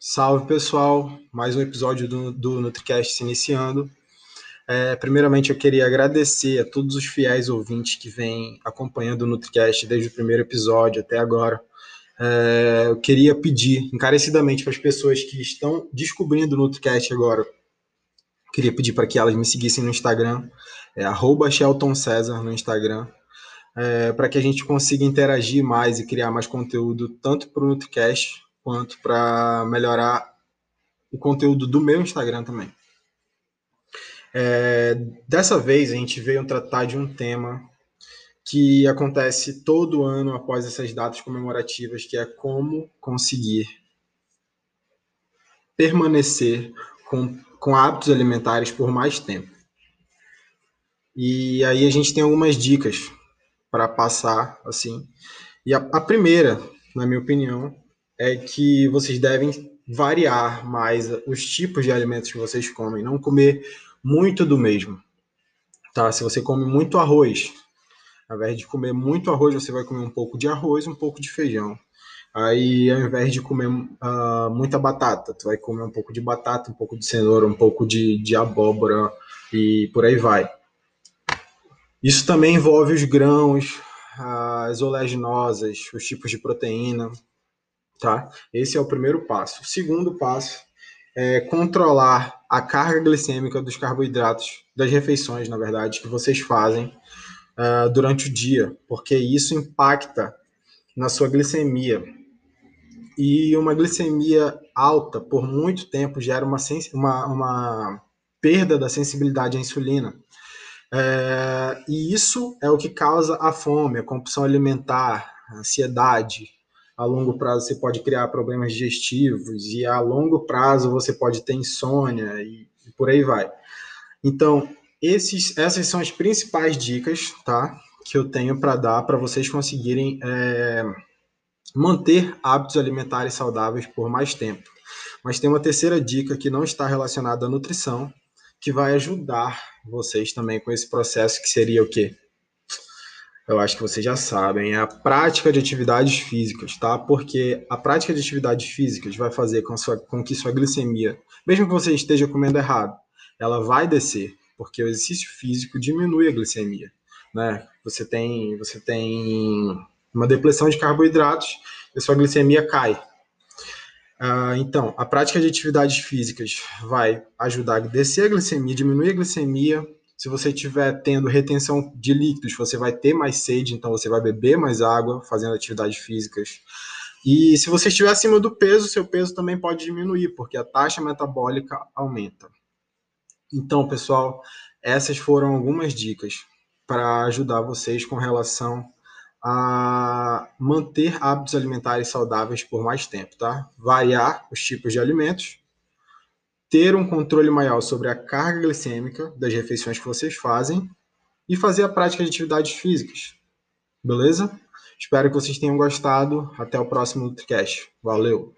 Salve pessoal, mais um episódio do, do NutriCast se iniciando. É, primeiramente, eu queria agradecer a todos os fiéis ouvintes que vêm acompanhando o NutriCast desde o primeiro episódio até agora. É, eu queria pedir encarecidamente para as pessoas que estão descobrindo o NutriCast agora, queria pedir para que elas me seguissem no Instagram, é Shelton César no Instagram, é, para que a gente consiga interagir mais e criar mais conteúdo, tanto para o NutriCast quanto para melhorar o conteúdo do meu Instagram também. É, dessa vez a gente veio tratar de um tema que acontece todo ano após essas datas comemorativas, que é como conseguir permanecer com, com hábitos alimentares por mais tempo. E aí a gente tem algumas dicas para passar assim. E a, a primeira, na minha opinião, é que vocês devem variar mais os tipos de alimentos que vocês comem, não comer muito do mesmo. Tá? Se você come muito arroz, ao invés de comer muito arroz, você vai comer um pouco de arroz, um pouco de feijão. Aí, ao invés de comer uh, muita batata, tu vai comer um pouco de batata, um pouco de cenoura, um pouco de, de abóbora e por aí vai. Isso também envolve os grãos, as oleaginosas, os tipos de proteína, tá? Esse é o primeiro passo. O segundo passo é controlar a carga glicêmica dos carboidratos, das refeições, na verdade, que vocês fazem uh, durante o dia, porque isso impacta na sua glicemia. E uma glicemia alta por muito tempo gera uma, uma, uma perda da sensibilidade à insulina. É, e isso é o que causa a fome, a compulsão alimentar, a ansiedade, a longo prazo você pode criar problemas digestivos e a longo prazo você pode ter insônia e, e por aí vai. Então, esses, essas são as principais dicas, tá? Que eu tenho para dar para vocês conseguirem é, manter hábitos alimentares saudáveis por mais tempo. Mas tem uma terceira dica que não está relacionada à nutrição, que vai ajudar vocês também com esse processo, que seria o quê? Eu acho que vocês já sabem, é a prática de atividades físicas, tá? Porque a prática de atividades físicas vai fazer com, sua, com que sua glicemia, mesmo que você esteja comendo errado, ela vai descer, porque o exercício físico diminui a glicemia, né? Você tem, você tem uma depressão de carboidratos e sua glicemia cai. Uh, então, a prática de atividades físicas vai ajudar a descer a glicemia, diminuir a glicemia, se você estiver tendo retenção de líquidos, você vai ter mais sede, então você vai beber mais água fazendo atividades físicas. E se você estiver acima do peso, seu peso também pode diminuir, porque a taxa metabólica aumenta. Então, pessoal, essas foram algumas dicas para ajudar vocês com relação a manter hábitos alimentares saudáveis por mais tempo, tá? Variar os tipos de alimentos ter um controle maior sobre a carga glicêmica das refeições que vocês fazem e fazer a prática de atividades físicas. Beleza? Espero que vocês tenham gostado. Até o próximo NutriCast. Valeu!